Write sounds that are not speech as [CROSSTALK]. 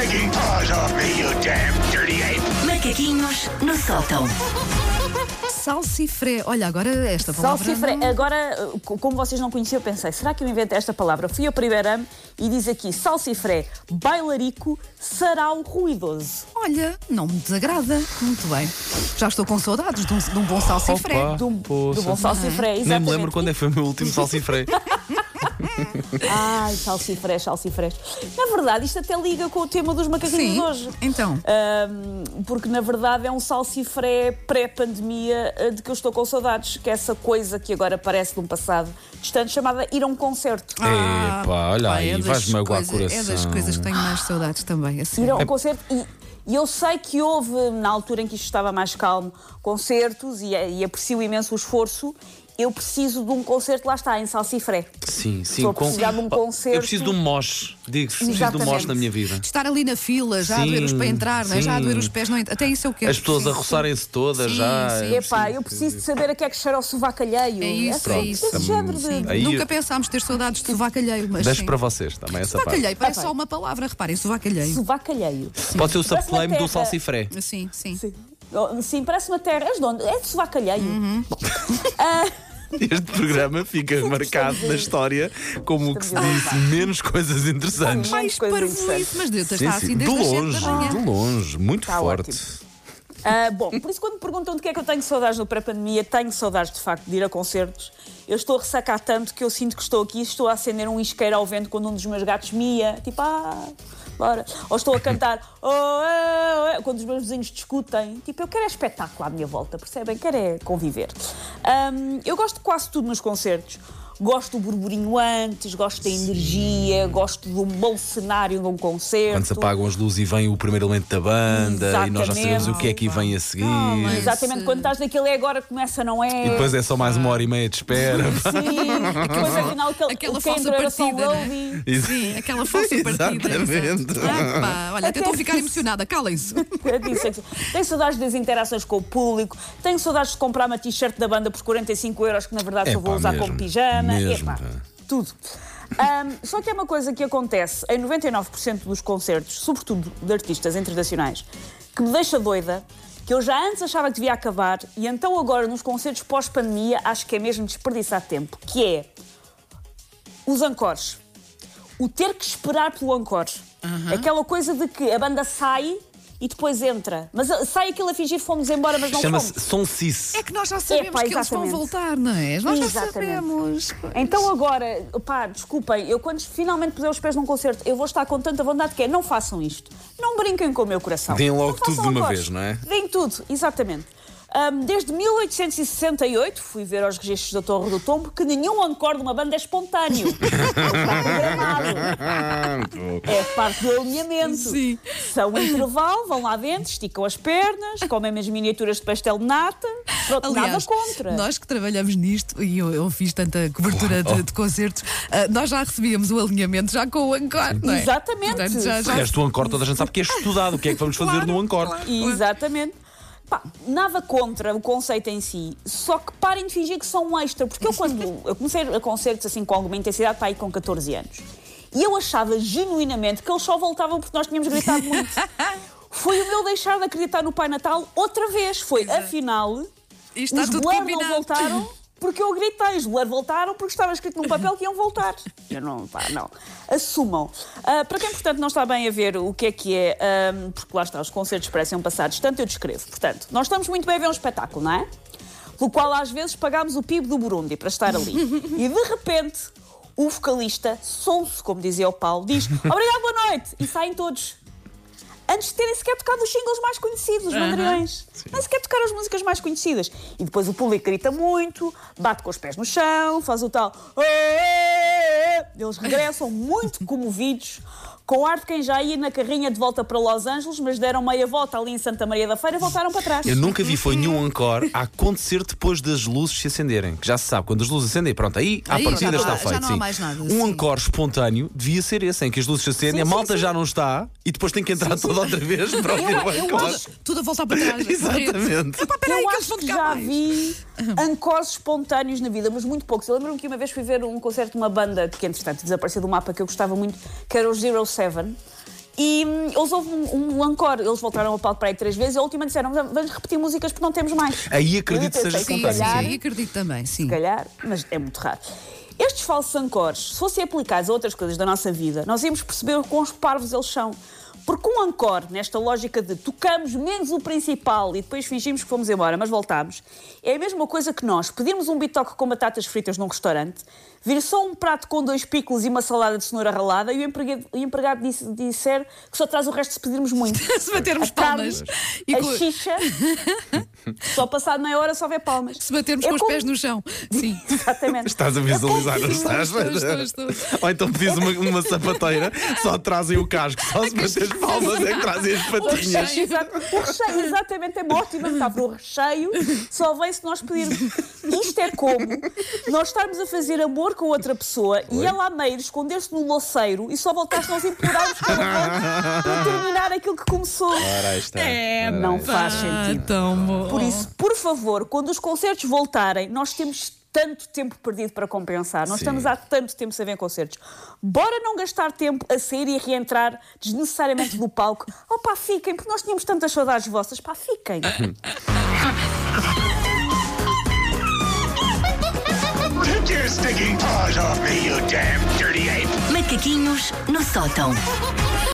taking paws off me, you damn dirty ape! Macaquinhos no sótão. Salsifré. Olha, agora esta palavra. Salsifré. não- Agora, co- como vocês não conheciam, eu pensei, será que eu inventei esta palavra? Fui ao primeiro ano e diz aqui salsifré, bailarico, sarau ruidoso. Olha, não me desagrada. Muito bem. Já estou com saudades de um, de um bom salsifré. Opa. Do, do Poça. bom salsifré, Nem exatamente. me lembro quando é que foi o meu último salsifré. [LAUGHS] [LAUGHS] Ai, salsifrés, salsifrés. Na verdade, isto até liga com o tema dos macaquinhos Sim. de hoje. Então. Ahm, porque na verdade é um salsifré pré-pandemia eh, de que eu estou com saudades, que é essa coisa que agora parece de um passado distante, chamada ir a um concerto. Ah, Epá, olha pá, aí, é das vais magoar o coisas- É das coração. coisas que tenho mais saudades também. Assim. Ir a um concerto e, e eu sei que houve, na altura em que isto estava mais calmo, concertos e, e aprecio imenso o esforço. Eu preciso de um concerto, lá está, em Salsifré. Sim, sim. Estou a precisar de um Oh, concerto. Eu preciso de um mosh. Digo-se, preciso de um mosh na minha vida. De estar ali na fila, já a Sim, doer os para entrar, é? já a doer os pés, não entra. Até isso eu quero. As pessoas a roçarem-se todas Sim, já. sim. Epá, eu preciso de saber a que é que cheira o sovaco alheio. É isso, Essa- é isso. Esse género de... Aí- Nunca pensámos ter saudades de sovacalheio, mas. Deixo sim. para vocês também essa parte. Sovacalheio, parece só uma palavra, reparem, sovacalheio. Sovaco alheio. Pode ser o subclaim do salsifré. Sim, sim. Sim. Oh, Sim, parece uma terra. És de onde? É de sovaco alheio. Uhum. [LAUGHS] Este programa fica marcado na história como o que se disse menos coisas interessantes. Mais parvoíce, mas Deus, Sim, está sim. assim De desde sete longe, de longe, muito Está forte. ótimo. ah, bom, por isso quando me perguntam de que é que eu tenho saudades no pré-pandemia, tenho saudades de facto de ir a concertos. Eu estou a ressacar tanto que eu sinto que estou aqui e estou a acender um isqueiro ao vento quando um dos meus gatos mia. Tipo, ah, bora. Ou estou a cantar, [LAUGHS] oh, é, oh, é", quando os meus vizinhos discutem. Tipo, eu quero é espetáculo à minha volta, percebem? Quero é conviver. Ahm, eu gosto de quase tudo nos concertos. Gosto do burburinho antes, gosto da energia, gosto de um bom cenário de um concerto. Quando se apagam as luzes e vem o primeiro elemento da banda e nós já sabemos o que é que vem a seguir. Calma. Exatamente, quando estás naquele é agora começa, não é? E depois é só mais uma hora e meia de espera. Sim, depois afinal aquele, Aquela o que falsa só partida, não é? roadie. Sim, aquela falsa [LAUGHS] partida. Exatamente. Ah, pá, olha, até estou a ficar emocionada, calem-se. [LAUGHS] Eu disse aqui. Tenho saudades das interações com o público, tenho saudades de comprar uma t-shirt da banda por 45 euros, que na verdade só Epá, vou usar mesmo, como pijama. Mesmo, Epá, pá. tudo. Ahm, só que é uma coisa que acontece em 99% dos concertos, sobretudo de artistas internacionais, que me deixa doida, que eu já antes achava que devia acabar, e então agora nos concertos pós-pandemia acho que é mesmo desperdiçar tempo, que é os ancores. O ter que esperar pelo encore. Aquela coisa de que a banda sai e depois entra. Mas sai aquilo a fingir que fomos embora, mas não Chama-se fomos. Som Cis. É que nós já sabemos Epá, que eles vão voltar, não é? Nós já Exatamente. sabemos. Então agora, pá, desculpem, eu quando finalmente puser os pés num concerto, eu vou estar com tanta vontade que é, não façam isto. Não brinquem com o meu coração. Deem logo tudo de uma vez, não é? Deem tudo, exatamente. Ahm, desde 1868, fui ver aos registros da Torre do Tombo, que nenhum encore de uma banda é espontâneo. [LAUGHS] Está programado. É parte do alinhamento. Sim. São um intervalo, vão lá dentro, esticam as pernas, comem as miniaturas de pastel de nata. Pronto, nada Aliás, contra. nós que trabalhamos nisto, e eu, eu fiz tanta cobertura de, de concertos, ah, nós já recebíamos o alinhamento já com o encore, não é? Exatamente. Portanto, já, O já resto do Encore toda a gente sabe que é estudado. O que é que vamos fazer Claro, no Encore? claro. Exatamente. Pá, nada contra o conceito em si, só que parem de fingir que são um extra, porque eu quando [LAUGHS] eu comecei a concertos assim com alguma intensidade, para aí com 14 anos, e eu achava genuinamente que eles só voltavam porque nós tínhamos gritado muito. [LAUGHS] Foi o meu deixar de acreditar no Pai Natal outra vez. Foi, afinal, Isto os Blur não voltaram [LAUGHS] porque eu gritei. Os Blur voltaram porque estava escrito num papel que iam voltar. [LAUGHS] Eu não, pá, não. Assumam. Ah, para quem, portanto, não está bem a ver o que é que é, ah, porque lá está, os concertos parecem um passado distante, eu descrevo. Portanto, nós estamos muito bem a ver um espetáculo, não é? Pelo qual às vezes pagámos o PIB do Burundi para estar ali. [LAUGHS] e de repente, o vocalista, sonso, como dizia o Paulo, diz obrigado, boa noite, e saem todos antes de terem sequer tocado os singles mais conhecidos, os mandriões. Nem sequer tocaram as músicas mais conhecidas. E depois o público grita muito, bate com os pés no chão, faz o tal. Eles regressam muito comovidos, com ar de quem já ia na carrinha de volta para Los Angeles, mas deram meia volta ali em Santa Maria da Feira e voltaram para trás. Eu nunca vi foi nenhum encore a acontecer depois das luzes se acenderem. Que já se sabe, quando as luzes acendem, pronto, aí Aí partida já não está há- já feito. não há sim. mais nada, um sim. encore espontâneo devia ser esse, em que as luzes se acendem, Sim, a sim, malta sim. já não está e depois tem que entrar toda outra vez para ouvir o encore. Tudo a voltar para trás. [LAUGHS] Exatamente. Epá, peraí, eu que eles acho que tocar já mais. vi ancores espontâneos na vida, mas muito poucos. Eu lembro-me que uma vez fui ver um concerto de uma banda que, entretanto, desapareceu do mapa que eu gostava muito, que era o Zero Seven. E hum, eles houve um, um encore, eles voltaram ao palco para aí três vezes e a última disseram: vamos repetir músicas porque não temos mais. Aí acredito que seja Sim, se sim, calhar- aí acredito também, sim. se calhar, mas é muito raro. Estes falsos ancores, se fossem aplicados a outras coisas da nossa vida, nós íamos perceber o quão parvos eles são. Porque um encore, nesta lógica de tocamos menos o principal e depois fingimos que fomos embora, mas voltámos, é a mesma coisa que nós pedirmos um bitoque com batatas fritas num restaurante, vir só um prato com dois picos e uma salada de cenoura ralada e o empregado, o empregado disse- disser que só traz o resto se pedirmos muito. [LAUGHS] Se batermos A carne, palmas. E a com- xixa, [LAUGHS] só passado meia hora só vê palmas. Se batermos É com os como- pés no chão. [LAUGHS] Sim. Exatamente. Estás a visualizar, não estás? Estou, estou, estou. Ou então pedis uma, uma sapateira, só trazem o casco, só se bater palmas é que trazem as patinhas. recheio, exato. O recheio, exatamente, é uma ótima metáfora. O recheio só vem se nós pedirmos. Isto é como nós estarmos a fazer amor com outra pessoa e ela a meio esconder-se no louceiro e só voltar se nós implorarmos favor para terminar aquilo que começou. Ora, está. É, Não faz sentido. tão bom. Por isso, por favor, quando os concertos voltarem, nós temos tanto tempo perdido para compensar. Nós Sim. estamos há tanto tempo sem ver concertos. Bora não gastar tempo a sair e a reentrar desnecessariamente do palco. Oh pá, fiquem, porque nós tínhamos tantas saudades vossas. Pá, fiquem. Macaquinhos no sótão.